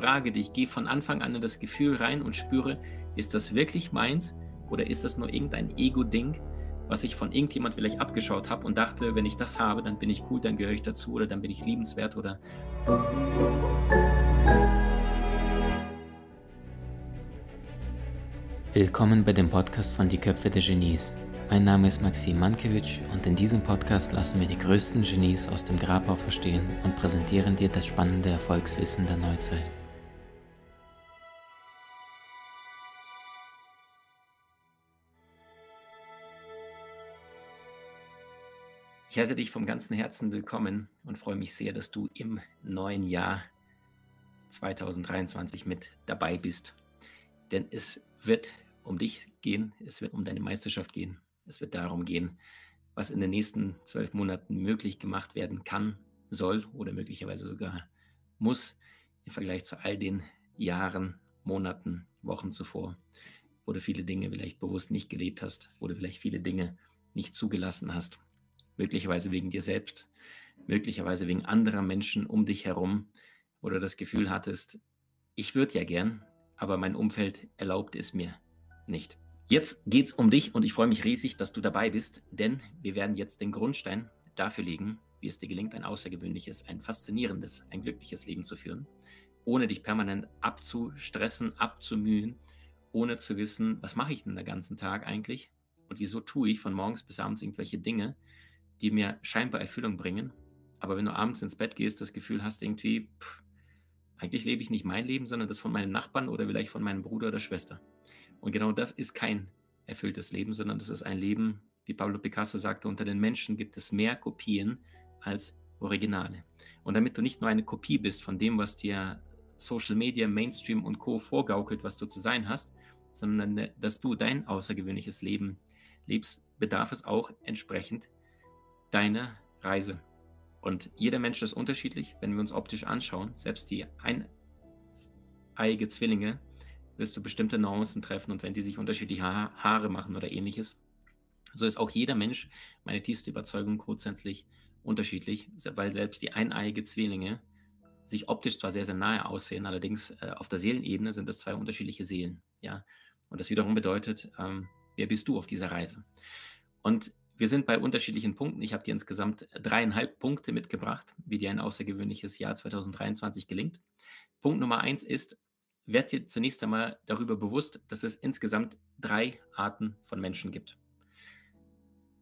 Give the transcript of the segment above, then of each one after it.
frage dich, gehe von Anfang an in das Gefühl rein und spüre, ist das wirklich meins oder ist das nur irgendein Ego-Ding, was ich von irgendjemand vielleicht abgeschaut habe und dachte, wenn ich das habe, dann bin ich cool, dann gehöre ich dazu oder dann bin ich liebenswert oder. Willkommen bei dem Podcast von Die Köpfe der Genies. Mein Name ist Maxim Mankewitsch und in diesem Podcast lassen wir die größten Genies aus dem Grabau verstehen und präsentieren dir das spannende Erfolgswissen der Neuzeit. Ich heiße dich vom ganzen Herzen willkommen und freue mich sehr, dass du im neuen Jahr 2023 mit dabei bist. Denn es wird um dich gehen, es wird um deine Meisterschaft gehen, es wird darum gehen, was in den nächsten zwölf Monaten möglich gemacht werden kann, soll oder möglicherweise sogar muss im Vergleich zu all den Jahren, Monaten, Wochen zuvor, wo du viele Dinge vielleicht bewusst nicht gelebt hast, wo du vielleicht viele Dinge nicht zugelassen hast möglicherweise wegen dir selbst, möglicherweise wegen anderer Menschen um dich herum, wo du das Gefühl hattest, ich würde ja gern, aber mein Umfeld erlaubt es mir nicht. Jetzt geht es um dich und ich freue mich riesig, dass du dabei bist, denn wir werden jetzt den Grundstein dafür legen, wie es dir gelingt, ein außergewöhnliches, ein faszinierendes, ein glückliches Leben zu führen, ohne dich permanent abzustressen, abzumühen, ohne zu wissen, was mache ich denn den ganzen Tag eigentlich und wieso tue ich von morgens bis abends irgendwelche Dinge, die mir scheinbar Erfüllung bringen. Aber wenn du abends ins Bett gehst, das Gefühl hast, irgendwie, pff, eigentlich lebe ich nicht mein Leben, sondern das von meinem Nachbarn oder vielleicht von meinem Bruder oder Schwester. Und genau das ist kein erfülltes Leben, sondern das ist ein Leben, wie Pablo Picasso sagte, unter den Menschen gibt es mehr Kopien als Originale. Und damit du nicht nur eine Kopie bist von dem, was dir Social Media, Mainstream und Co. vorgaukelt, was du zu sein hast, sondern dass du dein außergewöhnliches Leben lebst, bedarf es auch entsprechend deine Reise. Und jeder Mensch ist unterschiedlich, wenn wir uns optisch anschauen. Selbst die eineiige Zwillinge wirst du bestimmte Nuancen treffen und wenn die sich unterschiedliche ha Haare machen oder ähnliches. So ist auch jeder Mensch, meine tiefste Überzeugung, grundsätzlich unterschiedlich, weil selbst die eineiige Zwillinge sich optisch zwar sehr, sehr nahe aussehen, allerdings äh, auf der Seelenebene sind es zwei unterschiedliche Seelen. Ja? Und das wiederum bedeutet, ähm, wer bist du auf dieser Reise? Und wir sind bei unterschiedlichen Punkten. Ich habe dir insgesamt dreieinhalb Punkte mitgebracht, wie dir ein außergewöhnliches Jahr 2023 gelingt. Punkt Nummer eins ist, werd dir zunächst einmal darüber bewusst, dass es insgesamt drei Arten von Menschen gibt.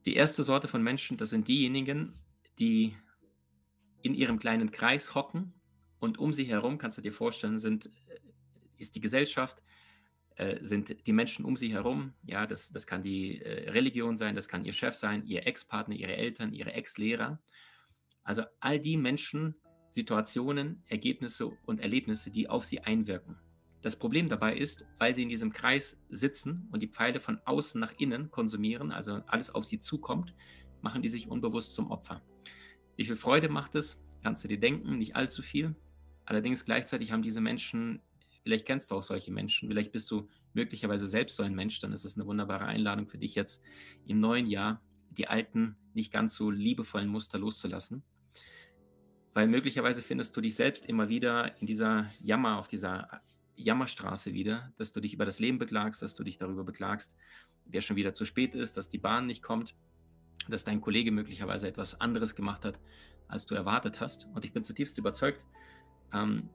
Die erste Sorte von Menschen, das sind diejenigen, die in ihrem kleinen Kreis hocken und um sie herum, kannst du dir vorstellen, sind, äh, ist die Gesellschaft, äh, sind die Menschen um sie herum. Ja, das, das kann die äh, Religion sein, das kann ihr Chef sein, ihr Ex-Partner, ihre Eltern, ihre Ex-Lehrer. Also all die Menschen, Situationen, Ergebnisse und Erlebnisse, die auf sie einwirken. Das Problem dabei ist, weil sie in diesem Kreis sitzen und die Pfeile von außen nach innen konsumieren, also alles auf sie zukommt, machen die sich unbewusst zum Opfer. Wie viel Freude macht es? Kannst du dir denken, nicht allzu viel. Allerdings gleichzeitig haben diese Menschen Vielleicht kennst du auch solche Menschen. Vielleicht bist du möglicherweise selbst so ein Mensch. Dann ist es eine wunderbare Einladung für dich jetzt im neuen Jahr, die alten, nicht ganz so liebevollen Muster loszulassen. Weil möglicherweise findest du dich selbst immer wieder in dieser Jammer, auf dieser Jammerstraße wieder, dass du dich über das Leben beklagst, dass du dich darüber beklagst, wer schon wieder zu spät ist, dass die Bahn nicht kommt, dass dein Kollege möglicherweise etwas anderes gemacht hat, als du erwartet hast. Und ich bin zutiefst überzeugt, ähm,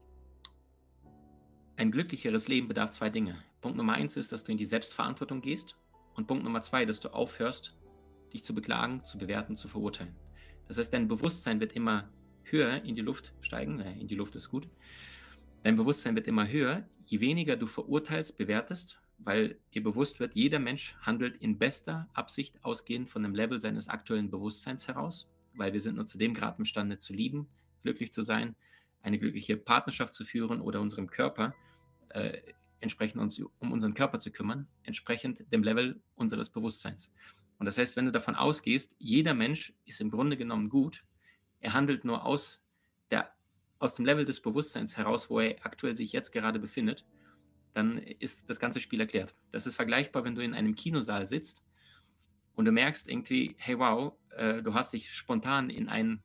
ein glücklicheres Leben bedarf zwei Dinge. Punkt Nummer eins ist, dass du in die Selbstverantwortung gehst. Und Punkt Nummer zwei, dass du aufhörst, dich zu beklagen, zu bewerten, zu verurteilen. Das heißt, dein Bewusstsein wird immer höher in die Luft steigen. Äh, in die Luft ist gut. Dein Bewusstsein wird immer höher, je weniger du verurteilst, bewertest, weil dir bewusst wird, jeder Mensch handelt in bester Absicht ausgehend von dem Level seines aktuellen Bewusstseins heraus, weil wir sind nur zu dem Grad imstande zu lieben, glücklich zu sein, eine glückliche Partnerschaft zu führen oder unserem Körper äh, entsprechend uns um unseren Körper zu kümmern, entsprechend dem Level unseres Bewusstseins. Und das heißt, wenn du davon ausgehst, jeder Mensch ist im Grunde genommen gut, er handelt nur aus, der, aus dem Level des Bewusstseins heraus, wo er aktuell sich jetzt gerade befindet, dann ist das ganze Spiel erklärt. Das ist vergleichbar, wenn du in einem Kinosaal sitzt und du merkst irgendwie, hey wow, äh, du hast dich spontan in einen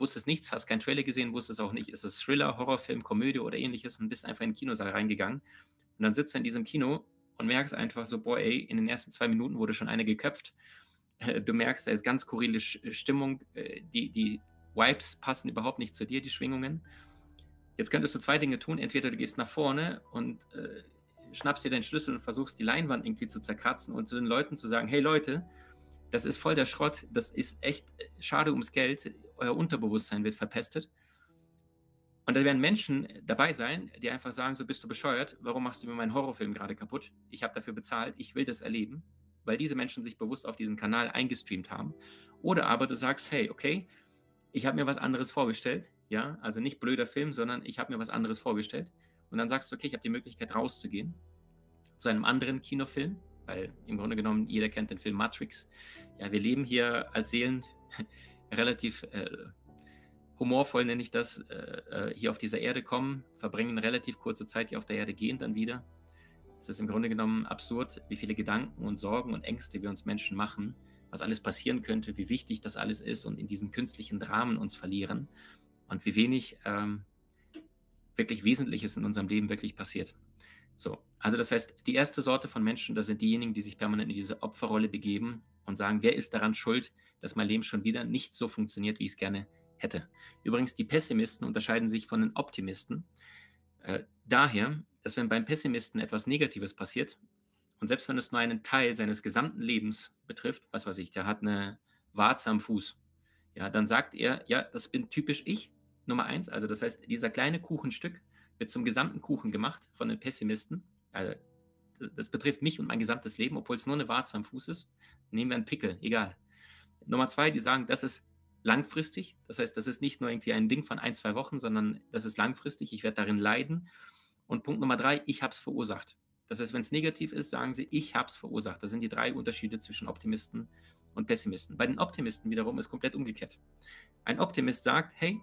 wusstest nichts, hast keinen Trailer gesehen, wusstest auch nicht, ist es Thriller, Horrorfilm, Komödie oder ähnliches und bist einfach in den Kinosaal reingegangen. Und dann sitzt du in diesem Kino und merkst einfach so, boah, ey, in den ersten zwei Minuten wurde schon eine geköpft. Äh, du merkst, da ist ganz skurrile Stimmung. Äh, die, die Vibes passen überhaupt nicht zu dir, die Schwingungen. Jetzt könntest du zwei Dinge tun. Entweder du gehst nach vorne und äh, schnappst dir deinen Schlüssel und versuchst die Leinwand irgendwie zu zerkratzen und zu den Leuten zu sagen, hey Leute, das ist voll der Schrott, das ist echt äh, schade ums Geld, euer Unterbewusstsein wird verpestet. Und da werden Menschen dabei sein, die einfach sagen, so bist du bescheuert, warum machst du mir meinen Horrorfilm gerade kaputt? Ich habe dafür bezahlt, ich will das erleben, weil diese Menschen sich bewusst auf diesen Kanal eingestreamt haben. Oder aber du sagst, hey, okay, ich habe mir was anderes vorgestellt, ja, also nicht blöder Film, sondern ich habe mir was anderes vorgestellt. Und dann sagst du, okay, ich habe die Möglichkeit rauszugehen zu einem anderen Kinofilm, weil im Grunde genommen jeder kennt den Film Matrix. Ja, wir leben hier als Seelen relativ äh, humorvoll, nenne ich das, äh, äh, hier auf dieser Erde kommen, verbringen relativ kurze Zeit hier auf der Erde, gehen dann wieder. Es ist im Grunde genommen absurd, wie viele Gedanken und Sorgen und Ängste wir uns Menschen machen, was alles passieren könnte, wie wichtig das alles ist und in diesen künstlichen Dramen uns verlieren und wie wenig ähm, wirklich Wesentliches in unserem Leben wirklich passiert. So, also das heißt, die erste Sorte von Menschen, das sind diejenigen, die sich permanent in diese Opferrolle begeben und sagen, wer ist daran schuld, dass mein Leben schon wieder nicht so funktioniert, wie ich es gerne hätte. Übrigens, die Pessimisten unterscheiden sich von den Optimisten äh, daher, dass wenn beim Pessimisten etwas Negatives passiert, und selbst wenn es nur einen Teil seines gesamten Lebens betrifft, was weiß ich, der hat eine Warze am Fuß, ja, dann sagt er, ja, das bin typisch ich, Nummer eins. Also das heißt, dieser kleine Kuchenstück wird zum gesamten Kuchen gemacht von den Pessimisten. Also das betrifft mich und mein gesamtes Leben, obwohl es nur eine Warze am Fuß ist. Nehmen wir einen Pickel, egal. Nummer zwei, die sagen, das ist langfristig. Das heißt, das ist nicht nur irgendwie ein Ding von ein, zwei Wochen, sondern das ist langfristig. Ich werde darin leiden. Und Punkt Nummer drei, ich habe es verursacht. Das heißt, wenn es negativ ist, sagen sie, ich habe es verursacht. Das sind die drei Unterschiede zwischen Optimisten und Pessimisten. Bei den Optimisten wiederum ist komplett umgekehrt. Ein Optimist sagt, hey,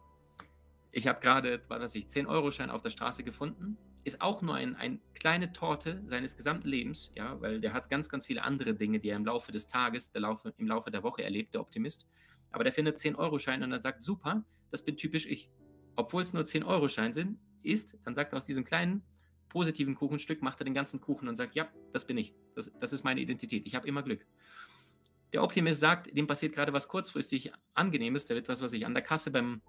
ich habe gerade, was weiß ich, 10-Euro-Schein auf der Straße gefunden. Ist auch nur eine ein kleine Torte seines gesamten Lebens, ja, weil der hat ganz, ganz viele andere Dinge, die er im Laufe des Tages, Laufe, im Laufe der Woche erlebt, der Optimist. Aber der findet 10-Euro-Schein und dann sagt, super, das bin typisch ich. Obwohl es nur 10-Euro-Schein sind, ist, dann sagt er aus diesem kleinen positiven Kuchenstück, macht er den ganzen Kuchen und sagt, ja, das bin ich. Das, das ist meine Identität. Ich habe immer Glück. Der Optimist sagt, dem passiert gerade was kurzfristig Angenehmes, der wird was, was ich an der Kasse beim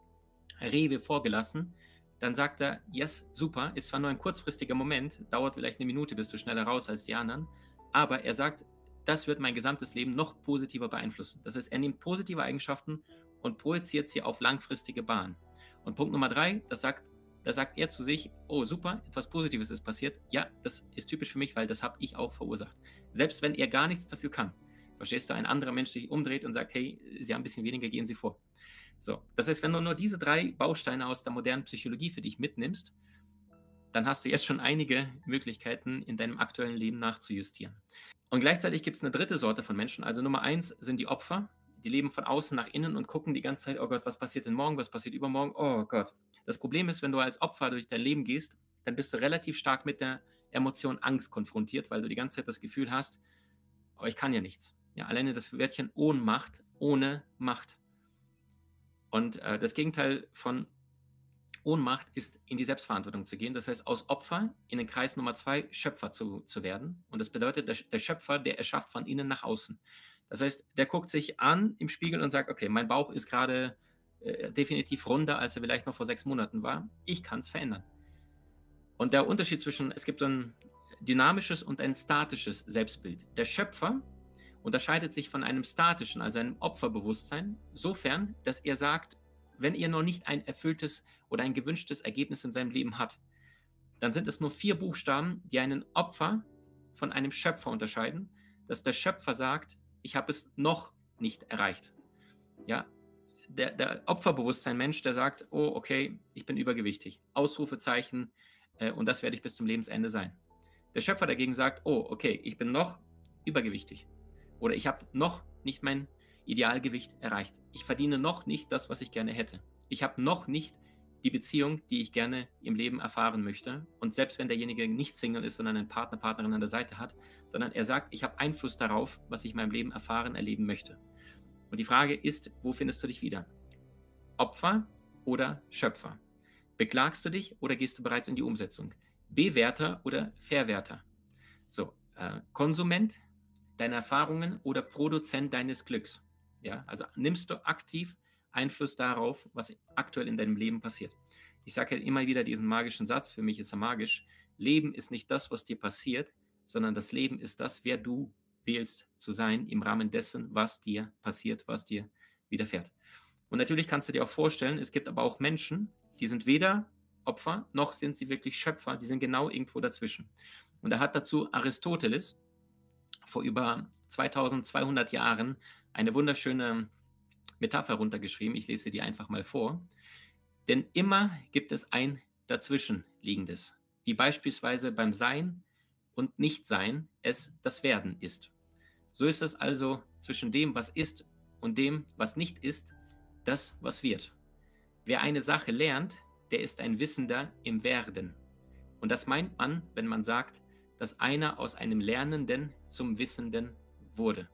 Rewe vorgelassen. Dann sagt er, yes, super, ist zwar nur ein kurzfristiger Moment, dauert vielleicht eine Minute, bist du schneller raus als die anderen, aber er sagt, das wird mein gesamtes Leben noch positiver beeinflussen. Das heißt, er nimmt positive Eigenschaften und projiziert sie auf langfristige Bahn. Und Punkt Nummer drei, das sagt, da sagt er zu sich, oh super, etwas Positives ist passiert. Ja, das ist typisch für mich, weil das habe ich auch verursacht. Selbst wenn er gar nichts dafür kann. Verstehst du, ein anderer Mensch sich umdreht und sagt, hey, Sie haben ein bisschen weniger, gehen Sie vor. So, das heißt, wenn du nur diese drei Bausteine aus der modernen Psychologie für dich mitnimmst, dann hast du jetzt schon einige Möglichkeiten in deinem aktuellen Leben nachzujustieren. Und gleichzeitig gibt es eine dritte Sorte von Menschen. Also Nummer eins sind die Opfer. Die leben von außen nach innen und gucken die ganze Zeit, oh Gott, was passiert denn morgen, was passiert übermorgen, oh Gott. Das Problem ist, wenn du als Opfer durch dein Leben gehst, dann bist du relativ stark mit der Emotion Angst konfrontiert, weil du die ganze Zeit das Gefühl hast, oh, ich kann ja nichts. Ja, alleine das Wörtchen Ohnmacht ohne Macht. Und äh, das Gegenteil von Ohnmacht ist, in die Selbstverantwortung zu gehen. Das heißt, aus Opfer in den Kreis Nummer zwei Schöpfer zu, zu werden. Und das bedeutet, der, der Schöpfer, der erschafft von innen nach außen. Das heißt, der guckt sich an im Spiegel und sagt, okay, mein Bauch ist gerade äh, definitiv runder, als er vielleicht noch vor sechs Monaten war. Ich kann es verändern. Und der Unterschied zwischen, es gibt so ein dynamisches und ein statisches Selbstbild. Der Schöpfer unterscheidet sich von einem statischen, also einem Opferbewusstsein, sofern, dass er sagt, wenn er noch nicht ein erfülltes oder ein gewünschtes Ergebnis in seinem Leben hat, dann sind es nur vier Buchstaben, die einen Opfer von einem Schöpfer unterscheiden, dass der Schöpfer sagt, ich habe es noch nicht erreicht. Ja, der, der Opferbewusstsein Mensch, der sagt, oh, okay, ich bin übergewichtig. Ausrufezeichen, äh, und das werde ich bis zum Lebensende sein. Der Schöpfer dagegen sagt, oh, okay, ich bin noch übergewichtig. Oder ich habe noch nicht mein Idealgewicht erreicht. Ich verdiene noch nicht das, was ich gerne hätte. Ich habe noch nicht die Beziehung, die ich gerne im Leben erfahren möchte. Und selbst wenn derjenige nicht Single ist, sondern einen Partner, Partnerin an der Seite hat, sondern er sagt, ich habe Einfluss darauf, was ich in meinem Leben erfahren, erleben möchte. Und die Frage ist, wo findest du dich wieder? Opfer oder Schöpfer? Beklagst du dich oder gehst du bereits in die Umsetzung? Bewerter oder Verwerter? So, äh, Konsument deiner Erfahrungen oder Produzent deines Glücks? Ja, also nimmst du aktiv Einfluss darauf, was aktuell in deinem Leben passiert. Ich sage halt immer wieder diesen magischen Satz, für mich ist er magisch. Leben ist nicht das, was dir passiert, sondern das Leben ist das, wer du wählst zu sein im Rahmen dessen, was dir passiert, was dir widerfährt. Und natürlich kannst du dir auch vorstellen, es gibt aber auch Menschen, die sind weder Opfer, noch sind sie wirklich Schöpfer, die sind genau irgendwo dazwischen. Und er hat dazu Aristoteles vor über 2200 Jahren eine wunderschöne Metapher runtergeschrieben. Ich lese die einfach mal vor. Denn immer gibt es ein Dazwischenliegendes, wie beispielsweise beim Sein und Nichtsein es das Werden ist. So ist es also zwischen dem, was ist und dem, was nicht ist, das, was wird. Wer eine Sache lernt, der ist ein Wissender im Werden. Und das meint man, wenn man sagt, dass einer aus einem Lernenden zum Wissenden wurde.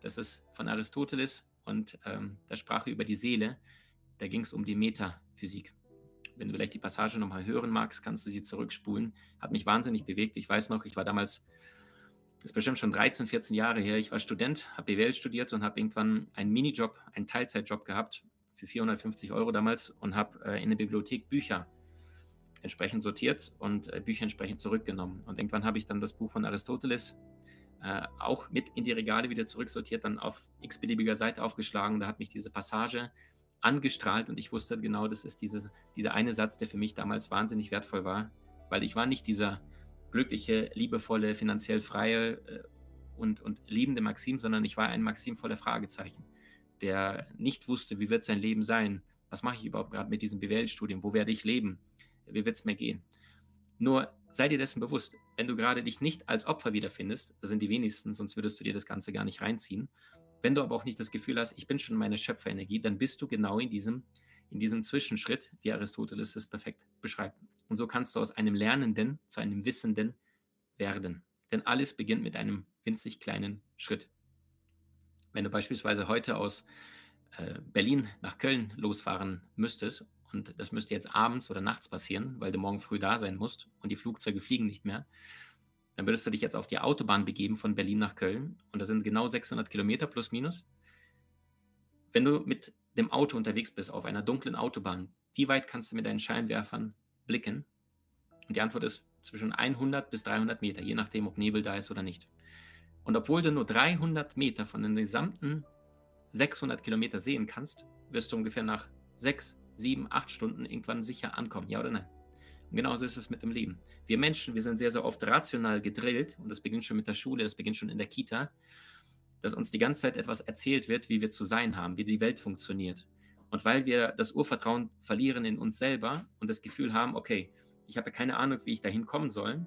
Das ist von Aristoteles und ähm, da sprach er über die Seele. Da ging es um die Metaphysik. Wenn du vielleicht die Passage nochmal hören magst, kannst du sie zurückspulen. Hat mich wahnsinnig bewegt. Ich weiß noch, ich war damals, das ist bestimmt schon 13, 14 Jahre her, ich war Student, habe BWL studiert und habe irgendwann einen Minijob, einen Teilzeitjob gehabt für 450 Euro damals und habe äh, in der Bibliothek Bücher entsprechend sortiert und äh, Bücher entsprechend zurückgenommen. Und irgendwann habe ich dann das Buch von Aristoteles äh, auch mit in die Regale wieder zurücksortiert, dann auf x-beliebiger Seite aufgeschlagen. Da hat mich diese Passage angestrahlt und ich wusste genau, das ist diese, dieser eine Satz, der für mich damals wahnsinnig wertvoll war, weil ich war nicht dieser glückliche, liebevolle, finanziell freie äh, und, und liebende Maxim, sondern ich war ein Maxim voller Fragezeichen der nicht wusste, wie wird sein Leben sein, was mache ich überhaupt gerade mit diesem BWL-Studium, wo werde ich leben, wie wird es mir gehen. Nur sei dir dessen bewusst, wenn du gerade dich nicht als Opfer wiederfindest, das sind die wenigsten, sonst würdest du dir das Ganze gar nicht reinziehen. Wenn du aber auch nicht das Gefühl hast, ich bin schon meine Schöpferenergie, dann bist du genau in diesem, in diesem Zwischenschritt, wie Aristoteles es perfekt beschreibt. Und so kannst du aus einem Lernenden zu einem Wissenden werden. Denn alles beginnt mit einem winzig kleinen Schritt. Wenn du beispielsweise heute aus äh, Berlin nach Köln losfahren müsstest und das müsste jetzt abends oder nachts passieren, weil du morgen früh da sein musst und die Flugzeuge fliegen nicht mehr, dann würdest du dich jetzt auf die Autobahn begeben von Berlin nach Köln und das sind genau 600 Kilometer plus minus. Wenn du mit dem Auto unterwegs bist auf einer dunklen Autobahn, wie weit kannst du mit deinen Scheinwerfern blicken? Und die Antwort ist zwischen 100 bis 300 Meter, je nachdem, ob Nebel da ist oder nicht. Und obwohl du nur 300 Meter von den gesamten 600 Kilometer sehen kannst, wirst du ungefähr nach 6, 7, 8 Stunden irgendwann sicher ankommen. Ja oder nein? Und genauso ist es mit dem Leben. Wir Menschen, wir sind sehr, sehr oft rational gedrillt und das beginnt schon mit der Schule, das beginnt schon in der Kita, dass uns die ganze Zeit etwas erzählt wird, wie wir zu sein haben, wie die Welt funktioniert. Und weil wir das Urvertrauen verlieren in uns selber und das Gefühl haben, okay, ich habe keine Ahnung, wie ich dahin kommen soll,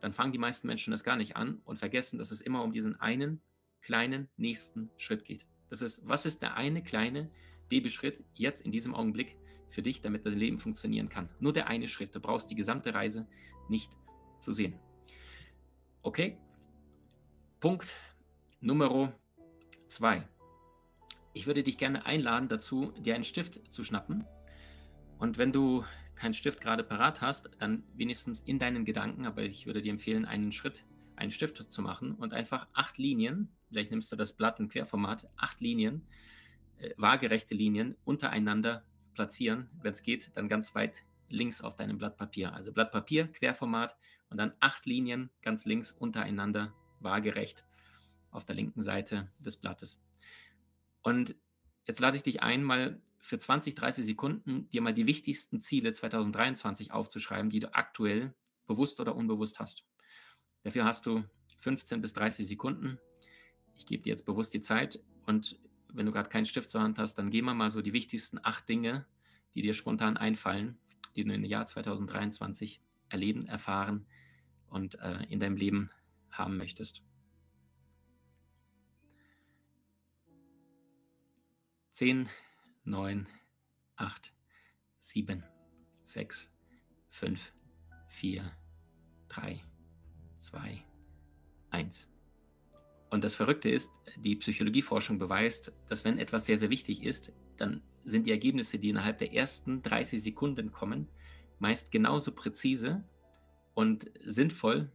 dann fangen die meisten Menschen das gar nicht an und vergessen, dass es immer um diesen einen kleinen nächsten Schritt geht. Das ist, was ist der eine kleine Babyschritt jetzt in diesem Augenblick für dich, damit das Leben funktionieren kann? Nur der eine Schritt. Du brauchst die gesamte Reise nicht zu sehen. Okay? Punkt Nummer zwei. Ich würde dich gerne einladen dazu, dir einen Stift zu schnappen. Und wenn du keinen Stift gerade parat hast, dann wenigstens in deinen Gedanken, aber ich würde dir empfehlen, einen Schritt, einen Stift zu machen und einfach acht Linien, vielleicht nimmst du das Blatt im Querformat, acht Linien, äh, waagerechte Linien untereinander platzieren. Wenn es geht, dann ganz weit links auf deinem Blatt Papier. Also Blatt Papier, Querformat und dann acht Linien ganz links untereinander waagerecht auf der linken Seite des Blattes. Und jetzt lade ich dich ein, mal für 20, 30 Sekunden dir mal die wichtigsten Ziele 2023 aufzuschreiben, die du aktuell bewusst oder unbewusst hast. Dafür hast du 15 bis 30 Sekunden. Ich gebe dir jetzt bewusst die Zeit und wenn du gerade keinen Stift zur Hand hast, dann geh mal mal so die wichtigsten acht Dinge, die dir spontan einfallen, die du im Jahr 2023 erleben, erfahren und äh, in deinem Leben haben möchtest. 10, 9, 8, 7, 6, 5, 4, 3, 2, 1. Und das Verrückte ist, die Psychologieforschung beweist, dass wenn etwas sehr, sehr wichtig ist, dann sind die Ergebnisse, die innerhalb der ersten 30 Sekunden kommen, meist genauso präzise und sinnvoll,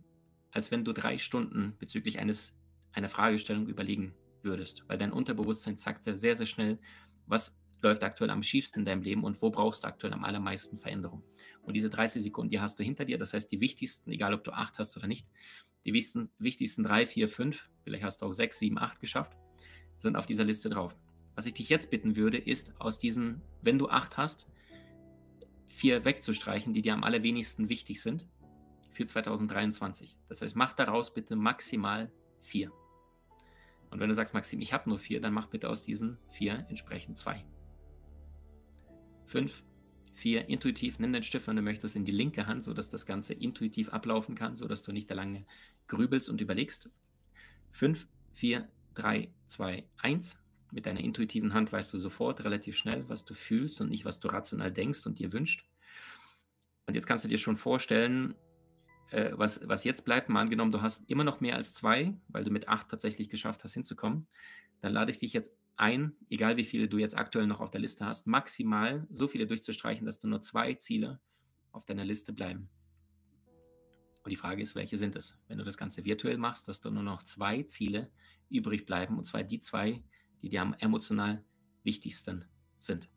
als wenn du drei Stunden bezüglich eines, einer Fragestellung überlegen würdest. Weil dein Unterbewusstsein sagt sehr, sehr, sehr schnell, was läuft aktuell am schiefsten in deinem Leben und wo brauchst du aktuell am allermeisten Veränderung. Und diese 30 Sekunden, die hast du hinter dir. Das heißt, die wichtigsten, egal ob du acht hast oder nicht, die wichtigsten, wichtigsten drei, vier, fünf, vielleicht hast du auch sechs, sieben, acht geschafft, sind auf dieser Liste drauf. Was ich dich jetzt bitten würde, ist aus diesen, wenn du acht hast, vier wegzustreichen, die dir am allerwenigsten wichtig sind für 2023. Das heißt, mach daraus bitte maximal vier. Und wenn du sagst, Maxim, ich habe nur vier, dann mach bitte aus diesen vier entsprechend zwei. Fünf, vier, intuitiv, nimm den Stift, wenn du möchtest, in die linke Hand, sodass das Ganze intuitiv ablaufen kann, sodass du nicht da lange grübelst und überlegst. Fünf, vier, drei, zwei, eins. Mit deiner intuitiven Hand weißt du sofort relativ schnell, was du fühlst und nicht, was du rational denkst und dir wünscht. Und jetzt kannst du dir schon vorstellen, äh, was, was jetzt bleibt, mal angenommen, du hast immer noch mehr als zwei, weil du mit acht tatsächlich geschafft hast hinzukommen, dann lade ich dich jetzt ein, egal wie viele du jetzt aktuell noch auf der Liste hast, maximal so viele durchzustreichen, dass du nur zwei Ziele auf deiner Liste bleiben. Und die Frage ist, welche sind es? Wenn du das Ganze virtuell machst, dass du nur noch zwei Ziele übrig bleiben, und zwar die zwei, die dir am emotional wichtigsten sind.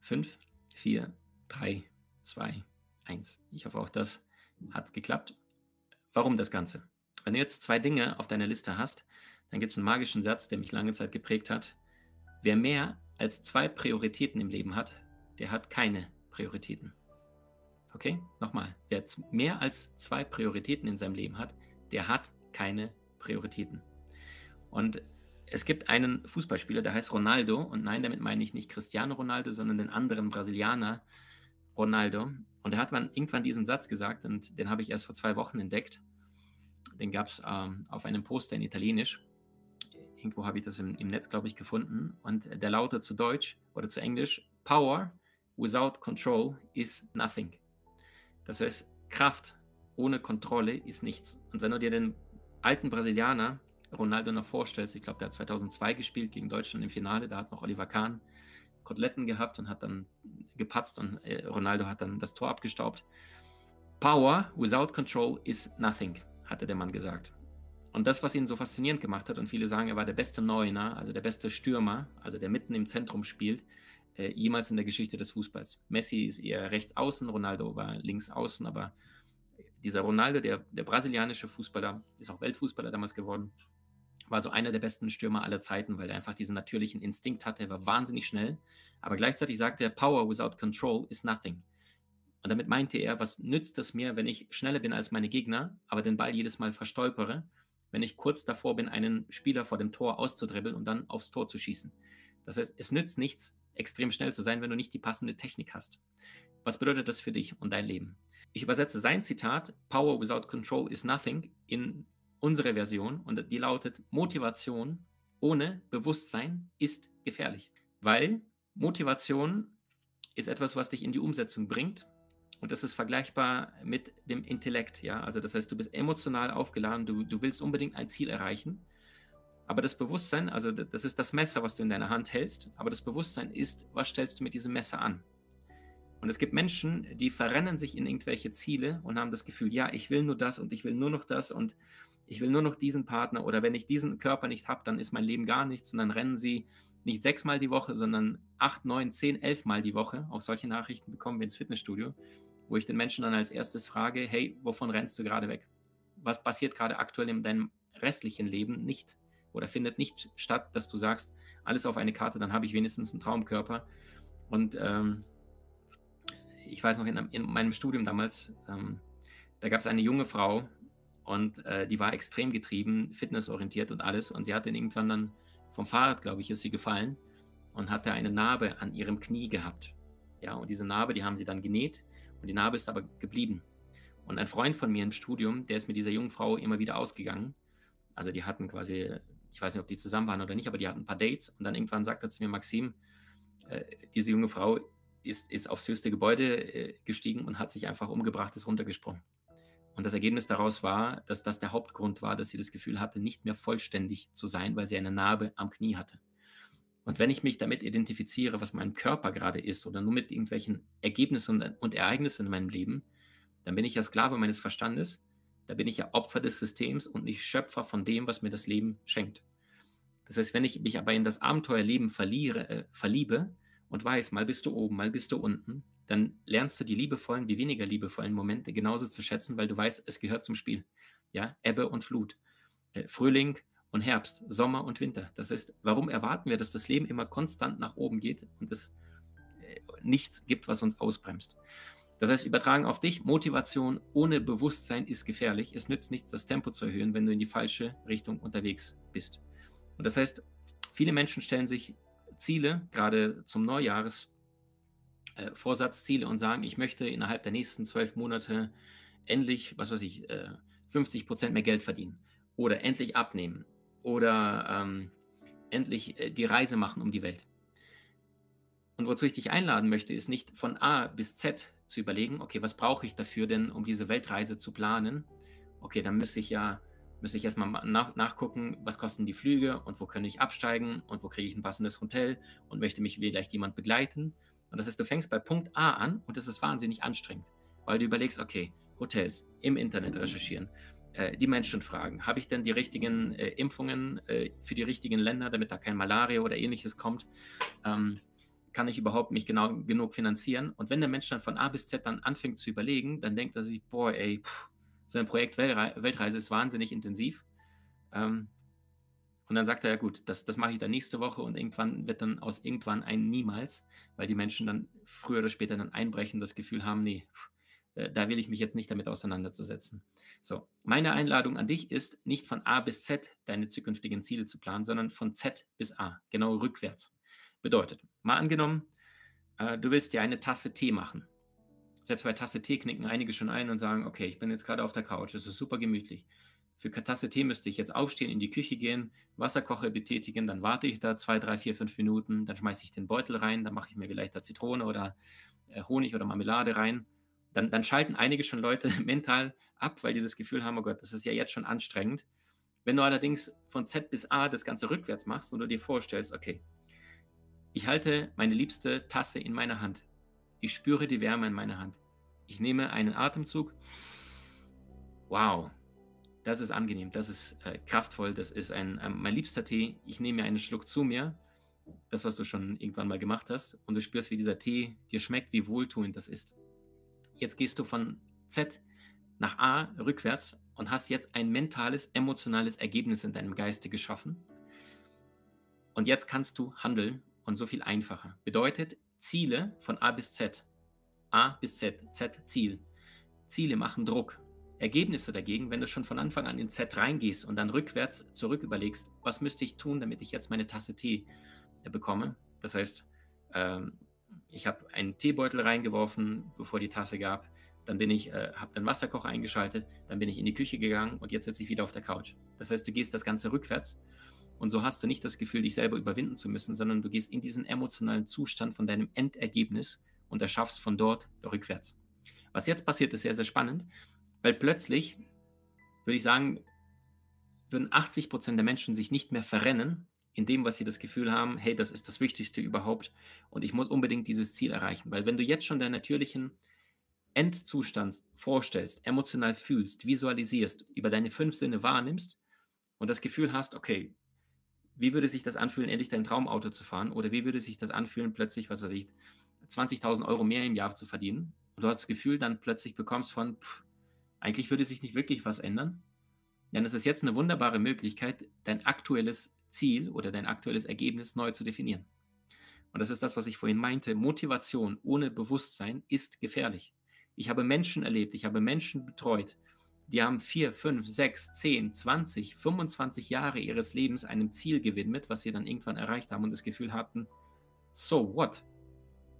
Fünf, vier, drei, 2, 1. Ich hoffe, auch das hat geklappt. Warum das Ganze? Wenn du jetzt zwei Dinge auf deiner Liste hast, dann gibt es einen magischen Satz, der mich lange Zeit geprägt hat. Wer mehr als zwei Prioritäten im Leben hat, der hat keine Prioritäten. Okay, nochmal. Wer mehr als zwei Prioritäten in seinem Leben hat, der hat keine Prioritäten. Und es gibt einen Fußballspieler, der heißt Ronaldo. Und nein, damit meine ich nicht Cristiano Ronaldo, sondern den anderen Brasilianer, Ronaldo. Und er hat irgendwann diesen Satz gesagt und den habe ich erst vor zwei Wochen entdeckt. Den gab es ähm, auf einem Poster in Italienisch. Irgendwo habe ich das im, im Netz, glaube ich, gefunden. Und der lautet zu Deutsch oder zu Englisch: Power without control is nothing. Das heißt, Kraft ohne Kontrolle ist nichts. Und wenn du dir den alten Brasilianer Ronaldo noch vorstellst, ich glaube, der hat 2002 gespielt gegen Deutschland im Finale, da hat noch Oliver Kahn Koteletten gehabt und hat dann gepatzt und äh, Ronaldo hat dann das Tor abgestaubt. Power without control is nothing, hatte der Mann gesagt. Und das, was ihn so faszinierend gemacht hat, und viele sagen, er war der beste Neuner, also der beste Stürmer, also der mitten im Zentrum spielt, äh, jemals in der Geschichte des Fußballs. Messi ist eher rechts außen, Ronaldo war links außen, aber dieser Ronaldo, der, der brasilianische Fußballer, ist auch Weltfußballer damals geworden, war so einer der besten Stürmer aller Zeiten, weil er einfach diesen natürlichen Instinkt hatte. Er war wahnsinnig schnell, aber gleichzeitig sagte er, Power without control is nothing. Und damit meinte er, was nützt es mir, wenn ich schneller bin als meine Gegner, aber den Ball jedes Mal verstolpere, wenn ich kurz davor bin, einen Spieler vor dem Tor auszudribbeln und dann aufs Tor zu schießen. Das heißt, es nützt nichts, extrem schnell zu sein, wenn du nicht die passende Technik hast. Was bedeutet das für dich und dein Leben? Ich übersetze sein Zitat, Power without control is nothing, in unsere Version und die lautet, Motivation ohne Bewusstsein ist gefährlich, weil Motivation ist etwas, was dich in die Umsetzung bringt und das ist vergleichbar mit dem Intellekt, ja, also das heißt, du bist emotional aufgeladen, du, du willst unbedingt ein Ziel erreichen, aber das Bewusstsein, also das ist das Messer, was du in deiner Hand hältst, aber das Bewusstsein ist, was stellst du mit diesem Messer an? Und es gibt Menschen, die verrennen sich in irgendwelche Ziele und haben das Gefühl, ja, ich will nur das und ich will nur noch das und ich will nur noch diesen Partner oder wenn ich diesen Körper nicht habe, dann ist mein Leben gar nichts und dann rennen sie nicht sechsmal die Woche, sondern acht, neun, zehn, elfmal die Woche. Auch solche Nachrichten bekommen wir ins Fitnessstudio, wo ich den Menschen dann als erstes frage, hey, wovon rennst du gerade weg? Was passiert gerade aktuell in deinem restlichen Leben nicht oder findet nicht statt, dass du sagst, alles auf eine Karte, dann habe ich wenigstens einen Traumkörper. Und ähm, ich weiß noch, in, in meinem Studium damals, ähm, da gab es eine junge Frau, und äh, die war extrem getrieben, fitnessorientiert und alles. Und sie hat dann irgendwann dann vom Fahrrad, glaube ich, ist sie gefallen und hatte eine Narbe an ihrem Knie gehabt. Ja, und diese Narbe, die haben sie dann genäht und die Narbe ist aber geblieben. Und ein Freund von mir im Studium, der ist mit dieser jungen Frau immer wieder ausgegangen. Also die hatten quasi, ich weiß nicht, ob die zusammen waren oder nicht, aber die hatten ein paar Dates. Und dann irgendwann sagte er zu mir, Maxim, äh, diese junge Frau ist, ist aufs höchste Gebäude äh, gestiegen und hat sich einfach umgebracht, ist runtergesprungen. Und das Ergebnis daraus war, dass das der Hauptgrund war, dass sie das Gefühl hatte, nicht mehr vollständig zu sein, weil sie eine Narbe am Knie hatte. Und wenn ich mich damit identifiziere, was mein Körper gerade ist oder nur mit irgendwelchen Ergebnissen und Ereignissen in meinem Leben, dann bin ich ja Sklave meines Verstandes, da bin ich ja Opfer des Systems und nicht Schöpfer von dem, was mir das Leben schenkt. Das heißt, wenn ich mich aber in das Abenteuerleben verliere, äh, verliebe und weiß, mal bist du oben, mal bist du unten, dann lernst du die liebevollen wie weniger liebevollen Momente genauso zu schätzen, weil du weißt, es gehört zum Spiel. Ja, Ebbe und Flut, äh, Frühling und Herbst, Sommer und Winter. Das heißt, warum erwarten wir, dass das Leben immer konstant nach oben geht und es äh, nichts gibt, was uns ausbremst? Das heißt, übertragen auf dich, Motivation ohne Bewusstsein ist gefährlich. Es nützt nichts, das Tempo zu erhöhen, wenn du in die falsche Richtung unterwegs bist. Und das heißt, viele Menschen stellen sich Ziele, gerade zum Neujahres, äh, Vorsatzziele und sagen, ich möchte innerhalb der nächsten zwölf Monate endlich, was weiß ich, äh, 50 Prozent mehr Geld verdienen oder endlich abnehmen oder ähm, endlich äh, die Reise machen um die Welt. Und wozu ich dich einladen möchte, ist nicht von A bis Z zu überlegen, okay, was brauche ich dafür denn, um diese Weltreise zu planen? Okay, dann müsste ich ja müsste ich erstmal nach, nachgucken, was kosten die Flüge und wo kann ich absteigen und wo kriege ich ein passendes Hotel und möchte mich vielleicht jemand begleiten. Und das heißt, du fängst bei Punkt A an und das ist wahnsinnig anstrengend, weil du überlegst, okay, Hotels im Internet recherchieren, äh, die Menschen fragen, habe ich denn die richtigen äh, Impfungen äh, für die richtigen Länder, damit da kein Malaria oder ähnliches kommt? Ähm, kann ich überhaupt mich genau genug finanzieren? Und wenn der Mensch dann von A bis Z dann anfängt zu überlegen, dann denkt er sich, boah, ey, pff, so ein Projekt Weltreise ist wahnsinnig intensiv. Ähm, und dann sagt er, ja gut, das, das mache ich dann nächste Woche und irgendwann wird dann aus irgendwann ein Niemals, weil die Menschen dann früher oder später dann einbrechen, das Gefühl haben, nee, äh, da will ich mich jetzt nicht damit auseinanderzusetzen. So, meine Einladung an dich ist, nicht von A bis Z deine zukünftigen Ziele zu planen, sondern von Z bis A, genau rückwärts. Bedeutet, mal angenommen, äh, du willst dir eine Tasse Tee machen selbst bei Tasse Tee knicken einige schon ein und sagen, okay, ich bin jetzt gerade auf der Couch, es ist super gemütlich. Für Tasse Tee müsste ich jetzt aufstehen, in die Küche gehen, Wasserkocher betätigen, dann warte ich da zwei, drei, vier, fünf Minuten, dann schmeiße ich den Beutel rein, dann mache ich mir vielleicht da Zitrone oder äh, Honig oder Marmelade rein. Dann, dann schalten einige schon Leute mental ab, weil die das Gefühl haben, oh Gott, das ist ja jetzt schon anstrengend. Wenn du allerdings von Z bis A das Ganze rückwärts machst und du dir vorstellst, okay, ich halte meine liebste Tasse in meiner Hand. Ich spüre die Wärme in meiner Hand. Ich nehme einen Atemzug. Wow, das ist angenehm, das ist äh, kraftvoll, das ist ein, äh, mein liebster Tee. Ich nehme mir einen Schluck zu mir, das, was du schon irgendwann mal gemacht hast, und du spürst, wie dieser Tee dir schmeckt, wie wohltuend das ist. Jetzt gehst du von Z nach A rückwärts und hast jetzt ein mentales, emotionales Ergebnis in deinem Geiste geschaffen. Und jetzt kannst du handeln und so viel einfacher. Bedeutet, Ziele von A bis Z. A bis Z, Z Ziel. Ziele machen Druck. Ergebnisse dagegen, wenn du schon von Anfang an in Z reingehst und dann rückwärts zurück überlegst, was müsste ich tun, damit ich jetzt meine Tasse Tee äh, bekomme. Das heißt, ähm, ich habe einen Teebeutel reingeworfen, bevor die Tasse gab. Dann bin ich, äh, habe den Wasserkocher eingeschaltet, dann bin ich in die Küche gegangen und jetzt sitze ich wieder auf der Couch. Das heißt, du gehst das Ganze rückwärts und so hast du nicht das Gefühl, dich selber überwinden zu müssen, sondern du gehst in diesen emotionalen Zustand von deinem Endergebnis und erschaffst von dort rückwärts. Was jetzt passiert, ist sehr, sehr spannend, weil plötzlich, würde ich sagen, würden 80 Prozent der Menschen sich nicht mehr verrennen in dem, was sie das Gefühl haben, hey, das ist das Wichtigste überhaupt und ich muss unbedingt dieses Ziel erreichen. Weil wenn du jetzt schon deinen natürlichen Endzustand vorstellst, emotional fühlst, visualisierst, über deine fünf Sinne wahrnimmst und das Gefühl hast, okay, wie würde sich das anfühlen, endlich dein Traumauto zu fahren? Oder wie würde sich das anfühlen, plötzlich, was weiß ich, 20.000 Euro mehr im Jahr zu verdienen? Und du hast das Gefühl, dann plötzlich bekommst von, pff, eigentlich würde sich nicht wirklich was ändern. Denn es ist jetzt eine wunderbare Möglichkeit, dein aktuelles Ziel oder dein aktuelles Ergebnis neu zu definieren. Und das ist das, was ich vorhin meinte. Motivation ohne Bewusstsein ist gefährlich. Ich habe Menschen erlebt, ich habe Menschen betreut, die haben vier, fünf, sechs, zehn, zwanzig, 25 Jahre ihres Lebens einem Ziel gewidmet, was sie dann irgendwann erreicht haben und das Gefühl hatten, so what?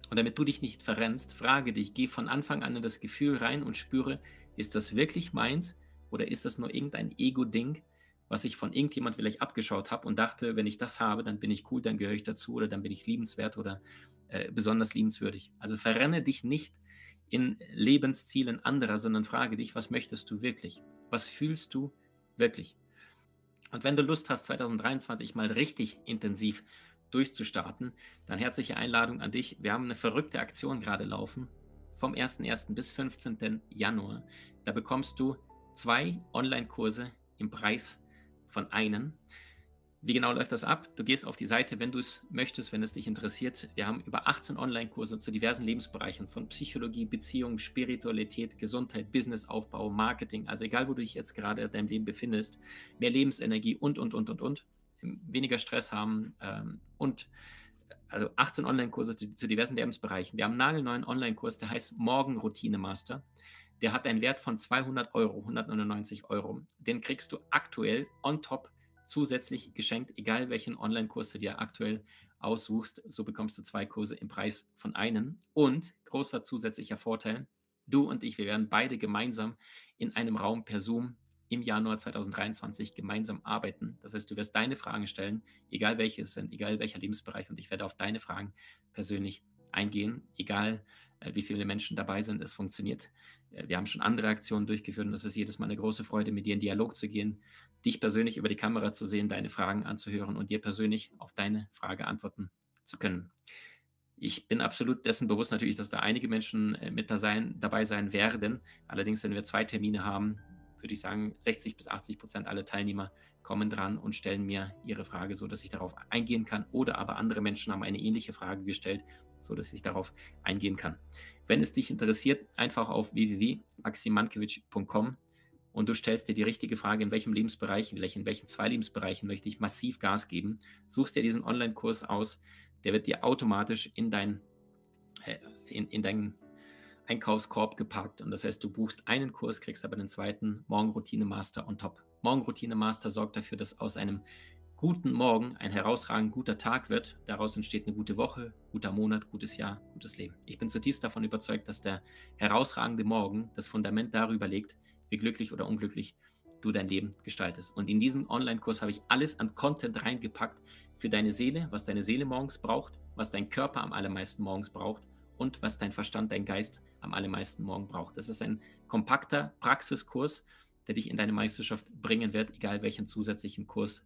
Und damit du dich nicht verrennst, frage dich, geh von Anfang an in das Gefühl rein und spüre, ist das wirklich meins oder ist das nur irgendein Ego-Ding, was ich von irgendjemand vielleicht abgeschaut habe und dachte, wenn ich das habe, dann bin ich cool, dann gehöre ich dazu oder dann bin ich liebenswert oder äh, besonders liebenswürdig. Also verrenne dich nicht in Lebenszielen anderer, sondern frage dich, was möchtest du wirklich? Was fühlst du wirklich? Und wenn du Lust hast, 2023 mal richtig intensiv durchzustarten, dann herzliche Einladung an dich. Wir haben eine verrückte Aktion gerade laufen vom 1.1. bis 15. Januar. Da bekommst du zwei Online-Kurse im Preis von einem. Wie genau läuft das ab? Du gehst auf die Seite, wenn du es möchtest, wenn es dich interessiert. Wir haben über 18 Online-Kurse zu diversen Lebensbereichen von Psychologie, Beziehung, Spiritualität, Gesundheit, Businessaufbau, Marketing. Also egal, wo du dich jetzt gerade in deinem Leben befindest, mehr Lebensenergie und, und, und, und, und. Weniger Stress haben ähm, und also 18 Online-Kurse zu, zu, diversen Lebensbereichen. Wir haben einen nagelneuen Online-Kurs, der heißt Morgen Routine Master. Der hat einen Wert von 200 Euro, 199 Euro. Den kriegst du aktuell on top zusätzlich geschenkt, egal welchen Online-Kurs du dir aktuell aussuchst. So bekommst du zwei Kurse im Preis von einem. Und großer zusätzlicher Vorteil, du und ich, wir werden beide gemeinsam in einem Raum per Zoom im Januar 2023 gemeinsam arbeiten. Das heißt, du wirst deine Fragen stellen, egal welche es sind, egal welcher Lebensbereich, und ich werde auf deine Fragen persönlich eingehen, egal äh, wie viele Menschen dabei sind. Es funktioniert. Äh, wir haben schon andere Aktionen durchgeführt und es ist jedes Mal eine große Freude, mit dir in Dialog zu gehen, dich persönlich über die Kamera zu sehen, deine Fragen anzuhören und dir persönlich auf deine Frage antworten zu können. Ich bin absolut dessen bewusst natürlich, dass da einige Menschen äh, mit dabei sein werden. Allerdings, wenn wir zwei Termine haben, würde ich sagen, 60 bis 80 Prozent aller Teilnehmer kommen dran und stellen mir ihre Frage, so dass ich darauf eingehen kann. Oder aber andere Menschen haben eine ähnliche Frage gestellt, so dass ich darauf eingehen kann. Wenn es dich interessiert, einfach auf www.maximankiewicz.com und du stellst dir die richtige Frage, in welchem Lebensbereich, in welchen, in welchen zwei Lebensbereichen möchte ich massiv Gas geben, suchst dir diesen Online-Kurs aus, der wird dir automatisch in dein, äh, in, in deinen Einkaufskorb gepackt und das heißt, du buchst einen Kurs, kriegst aber den zweiten Morgenroutine Master on top. Morgenroutine Master sorgt dafür, dass aus einem guten Morgen ein herausragend guter Tag wird. Daraus entsteht eine gute Woche, guter Monat, gutes Jahr, gutes Leben. Ich bin zutiefst davon überzeugt, dass der herausragende Morgen das Fundament darüber legt, wie glücklich oder unglücklich du dein Leben gestaltest. Und in diesen Online-Kurs habe ich alles an Content reingepackt für deine Seele, was deine Seele morgens braucht, was dein Körper am allermeisten morgens braucht und was dein Verstand, dein Geist am allermeisten morgen braucht. Das ist ein kompakter Praxiskurs, der dich in deine Meisterschaft bringen wird, egal welchen zusätzlichen Kurs